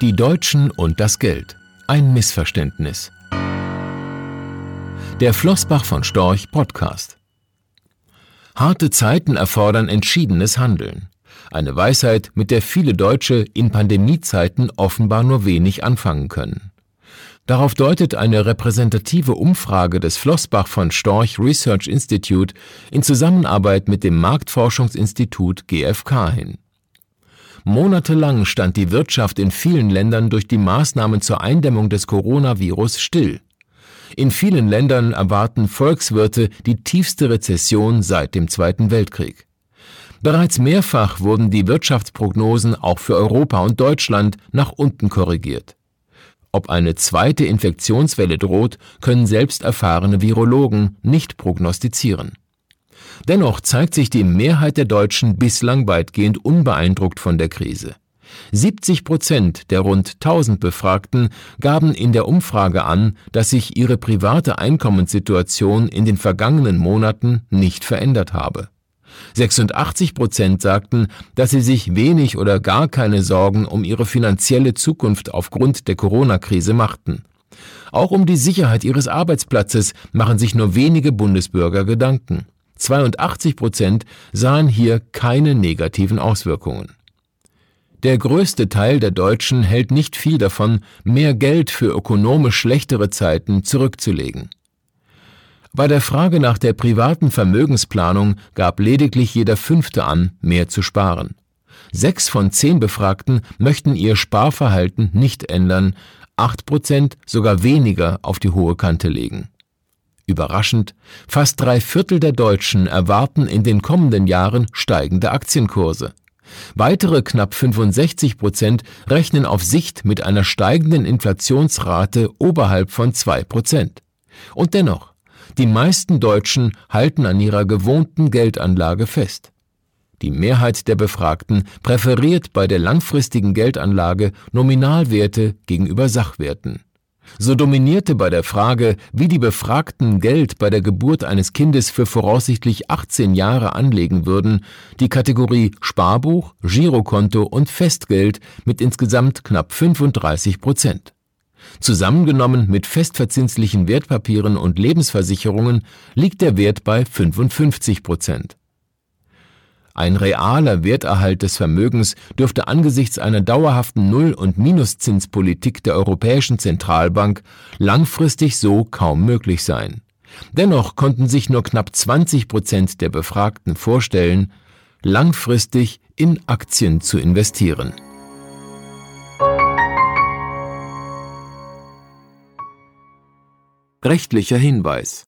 Die Deutschen und das Geld. Ein Missverständnis. Der Flossbach von Storch Podcast. Harte Zeiten erfordern entschiedenes Handeln. Eine Weisheit, mit der viele Deutsche in Pandemiezeiten offenbar nur wenig anfangen können. Darauf deutet eine repräsentative Umfrage des Flossbach von Storch Research Institute in Zusammenarbeit mit dem Marktforschungsinstitut GfK hin. Monatelang stand die Wirtschaft in vielen Ländern durch die Maßnahmen zur Eindämmung des Coronavirus still. In vielen Ländern erwarten Volkswirte die tiefste Rezession seit dem Zweiten Weltkrieg. Bereits mehrfach wurden die Wirtschaftsprognosen auch für Europa und Deutschland nach unten korrigiert. Ob eine zweite Infektionswelle droht, können selbst erfahrene Virologen nicht prognostizieren. Dennoch zeigt sich die Mehrheit der Deutschen bislang weitgehend unbeeindruckt von der Krise. 70 Prozent der rund 1000 Befragten gaben in der Umfrage an, dass sich ihre private Einkommenssituation in den vergangenen Monaten nicht verändert habe. 86 Prozent sagten, dass sie sich wenig oder gar keine Sorgen um ihre finanzielle Zukunft aufgrund der Corona-Krise machten. Auch um die Sicherheit ihres Arbeitsplatzes machen sich nur wenige Bundesbürger Gedanken. 82 Prozent sahen hier keine negativen Auswirkungen. Der größte Teil der Deutschen hält nicht viel davon, mehr Geld für ökonomisch schlechtere Zeiten zurückzulegen. Bei der Frage nach der privaten Vermögensplanung gab lediglich jeder Fünfte an, mehr zu sparen. Sechs von zehn Befragten möchten ihr Sparverhalten nicht ändern, acht Prozent sogar weniger auf die hohe Kante legen. Überraschend, fast drei Viertel der Deutschen erwarten in den kommenden Jahren steigende Aktienkurse. Weitere knapp 65 Prozent rechnen auf Sicht mit einer steigenden Inflationsrate oberhalb von zwei Prozent. Und dennoch, die meisten Deutschen halten an ihrer gewohnten Geldanlage fest. Die Mehrheit der Befragten präferiert bei der langfristigen Geldanlage Nominalwerte gegenüber Sachwerten. So dominierte bei der Frage, wie die Befragten Geld bei der Geburt eines Kindes für voraussichtlich 18 Jahre anlegen würden, die Kategorie Sparbuch, Girokonto und Festgeld mit insgesamt knapp 35 Prozent. Zusammengenommen mit festverzinslichen Wertpapieren und Lebensversicherungen liegt der Wert bei 55 Prozent. Ein realer Werterhalt des Vermögens dürfte angesichts einer dauerhaften Null- und Minuszinspolitik der Europäischen Zentralbank langfristig so kaum möglich sein. Dennoch konnten sich nur knapp 20 Prozent der Befragten vorstellen, langfristig in Aktien zu investieren. Rechtlicher Hinweis